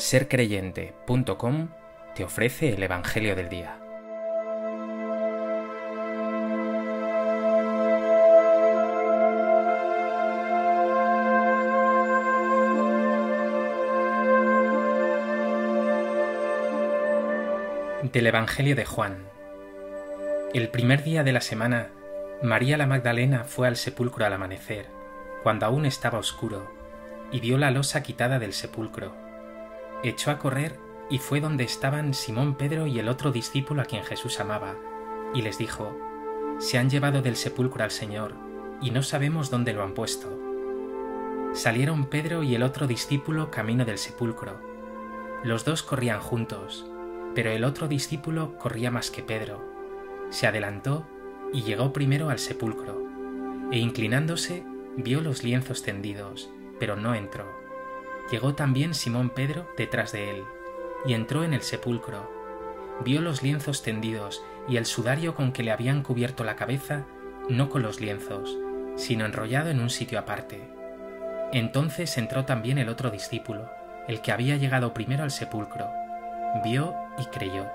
sercreyente.com te ofrece el Evangelio del Día. Del Evangelio de Juan. El primer día de la semana, María la Magdalena fue al sepulcro al amanecer, cuando aún estaba oscuro, y vio la losa quitada del sepulcro echó a correr y fue donde estaban Simón Pedro y el otro discípulo a quien Jesús amaba, y les dijo, Se han llevado del sepulcro al Señor, y no sabemos dónde lo han puesto. Salieron Pedro y el otro discípulo camino del sepulcro. Los dos corrían juntos, pero el otro discípulo corría más que Pedro. Se adelantó y llegó primero al sepulcro, e inclinándose vio los lienzos tendidos, pero no entró. Llegó también Simón Pedro detrás de él, y entró en el sepulcro. Vio los lienzos tendidos y el sudario con que le habían cubierto la cabeza, no con los lienzos, sino enrollado en un sitio aparte. Entonces entró también el otro discípulo, el que había llegado primero al sepulcro. Vio y creyó,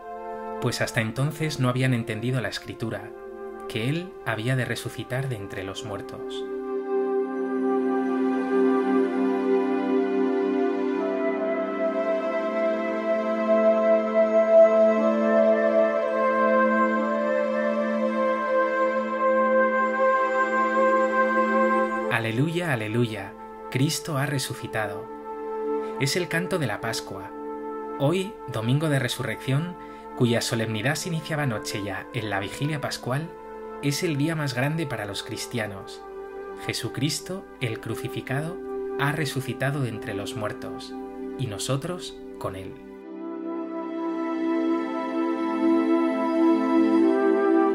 pues hasta entonces no habían entendido la escritura, que él había de resucitar de entre los muertos. Aleluya, aleluya, Cristo ha resucitado. Es el canto de la Pascua. Hoy, domingo de resurrección, cuya solemnidad se iniciaba anoche ya en la vigilia pascual, es el día más grande para los cristianos. Jesucristo, el crucificado, ha resucitado de entre los muertos, y nosotros con él.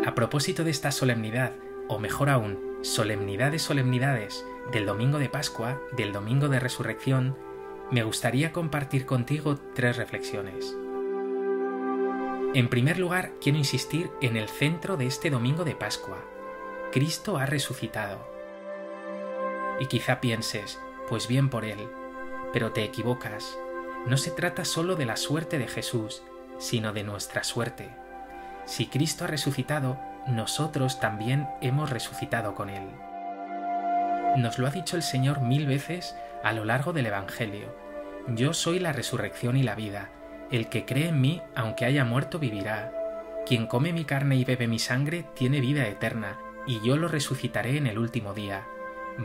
A propósito de esta solemnidad, o mejor aún, solemnidad de solemnidades del domingo de Pascua, del domingo de resurrección, me gustaría compartir contigo tres reflexiones. En primer lugar, quiero insistir en el centro de este domingo de Pascua. Cristo ha resucitado. Y quizá pienses, pues bien por él, pero te equivocas. No se trata solo de la suerte de Jesús, sino de nuestra suerte. Si Cristo ha resucitado, nosotros también hemos resucitado con Él. Nos lo ha dicho el Señor mil veces a lo largo del Evangelio. Yo soy la resurrección y la vida. El que cree en mí, aunque haya muerto, vivirá. Quien come mi carne y bebe mi sangre, tiene vida eterna, y yo lo resucitaré en el último día.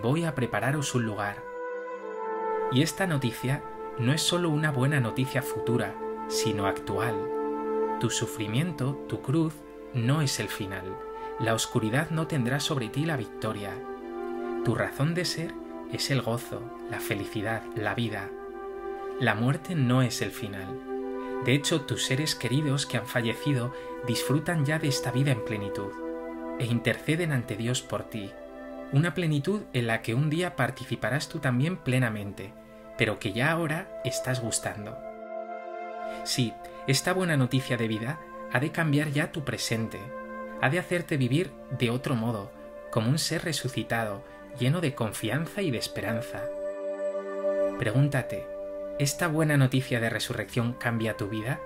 Voy a prepararos un lugar. Y esta noticia no es solo una buena noticia futura, sino actual. Tu sufrimiento, tu cruz, no es el final. La oscuridad no tendrá sobre ti la victoria. Tu razón de ser es el gozo, la felicidad, la vida. La muerte no es el final. De hecho, tus seres queridos que han fallecido disfrutan ya de esta vida en plenitud e interceden ante Dios por ti. Una plenitud en la que un día participarás tú también plenamente, pero que ya ahora estás gustando. Sí, esta buena noticia de vida ha de cambiar ya tu presente, ha de hacerte vivir de otro modo, como un ser resucitado, lleno de confianza y de esperanza. Pregúntate, ¿esta buena noticia de resurrección cambia tu vida?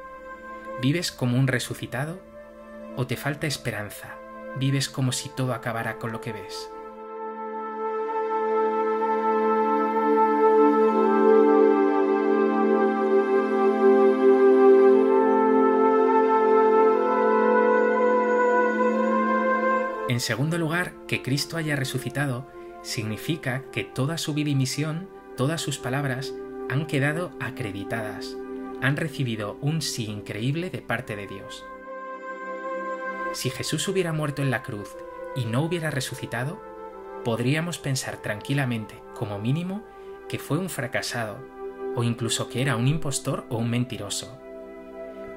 ¿Vives como un resucitado? ¿O te falta esperanza? ¿Vives como si todo acabara con lo que ves? En segundo lugar, que Cristo haya resucitado significa que toda su vida y misión, todas sus palabras, han quedado acreditadas, han recibido un sí increíble de parte de Dios. Si Jesús hubiera muerto en la cruz y no hubiera resucitado, podríamos pensar tranquilamente, como mínimo, que fue un fracasado, o incluso que era un impostor o un mentiroso.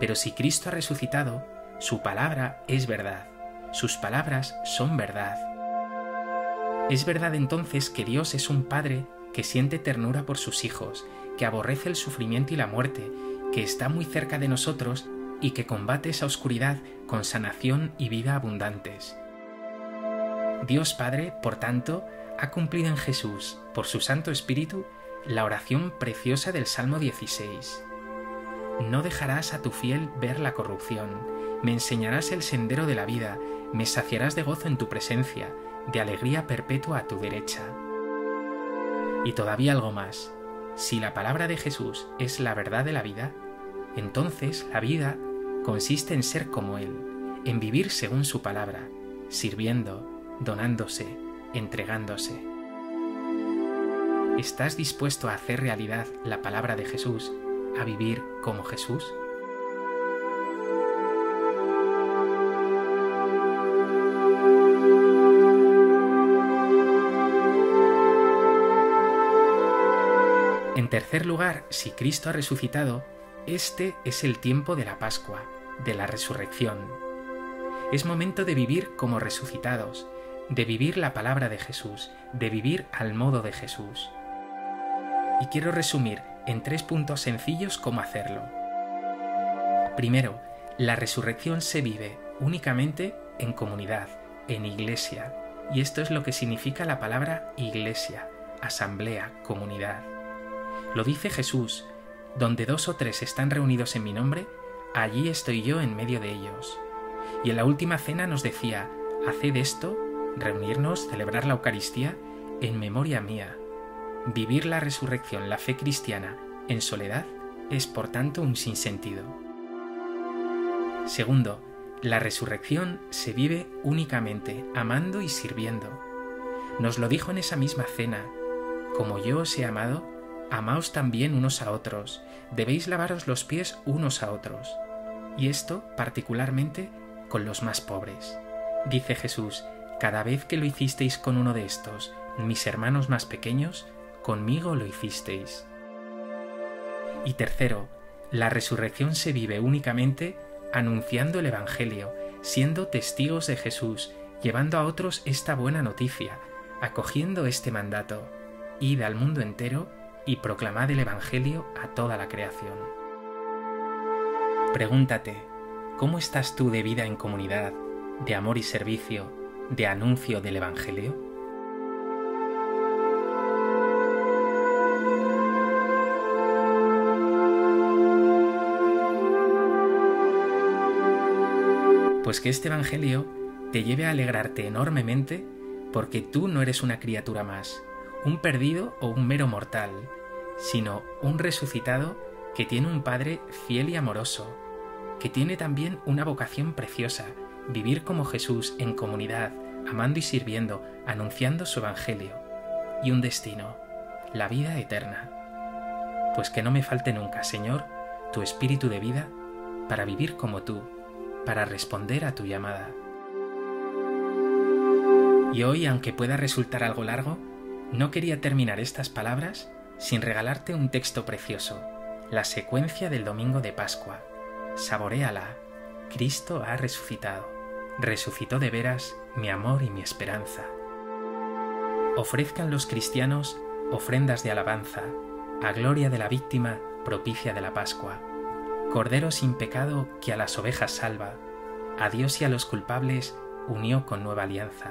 Pero si Cristo ha resucitado, su palabra es verdad sus palabras son verdad. Es verdad entonces que Dios es un Padre que siente ternura por sus hijos, que aborrece el sufrimiento y la muerte, que está muy cerca de nosotros y que combate esa oscuridad con sanación y vida abundantes. Dios Padre, por tanto, ha cumplido en Jesús, por su Santo Espíritu, la oración preciosa del Salmo 16. no dejarás a tu fiel ver la corrupción, me enseñarás el sendero de la vida, me saciarás de gozo en tu presencia, de alegría perpetua a tu derecha. Y todavía algo más, si la palabra de Jesús es la verdad de la vida, entonces la vida consiste en ser como Él, en vivir según su palabra, sirviendo, donándose, entregándose. ¿Estás dispuesto a hacer realidad la palabra de Jesús, a vivir como Jesús? En tercer lugar, si Cristo ha resucitado, este es el tiempo de la Pascua, de la resurrección. Es momento de vivir como resucitados, de vivir la palabra de Jesús, de vivir al modo de Jesús y quiero resumir en tres puntos sencillos cómo hacerlo. Primero, la resurrección se vive únicamente en comunidad, en iglesia, y esto es lo que significa la palabra iglesia, asamblea, comunidad. Lo dice Jesús, donde dos o tres están reunidos en mi nombre, allí estoy yo en medio de ellos. Y en la última cena nos decía, haced esto, reunirnos, celebrar la Eucaristía, en memoria mía. Vivir la resurrección, la fe cristiana, en soledad es por tanto un sinsentido. Segundo, la resurrección se vive únicamente amando y sirviendo. Nos lo dijo en esa misma cena, como yo os he amado, amaos también unos a otros, debéis lavaros los pies unos a otros. Y esto particularmente con los más pobres. Dice Jesús, cada vez que lo hicisteis con uno de estos, mis hermanos más pequeños, conmigo lo hicisteis. Y tercero, la resurrección se vive únicamente anunciando el Evangelio, siendo testigos de Jesús, llevando a otros esta buena noticia, acogiendo este mandato, id al mundo entero y proclamad el Evangelio a toda la creación. Pregúntate, ¿cómo estás tú de vida en comunidad, de amor y servicio, de anuncio del Evangelio? Pues que este Evangelio te lleve a alegrarte enormemente porque tú no eres una criatura más, un perdido o un mero mortal, sino un resucitado que tiene un Padre fiel y amoroso, que tiene también una vocación preciosa, vivir como Jesús en comunidad, amando y sirviendo, anunciando su Evangelio, y un destino, la vida eterna. Pues que no me falte nunca, Señor, tu espíritu de vida para vivir como tú, para responder a tu llamada. Y hoy, aunque pueda resultar algo largo, no quería terminar estas palabras sin regalarte un texto precioso, la secuencia del domingo de Pascua. Saboréala. Cristo ha resucitado. Resucitó de veras mi amor y mi esperanza. Ofrezcan los cristianos ofrendas de alabanza, a gloria de la víctima propicia de la Pascua Cordero sin pecado que a las ovejas salva, a Dios y a los culpables unió con nueva alianza.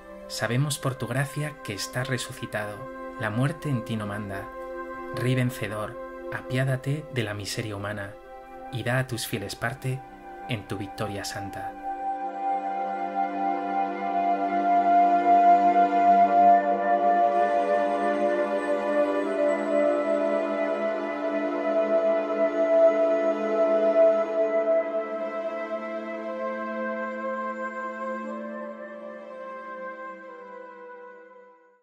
sabemos por tu gracia que estás resucitado, la muerte en ti no manda. Rey vencedor, apiádate de la miseria humana y da a tus fieles parte en tu victoria santa.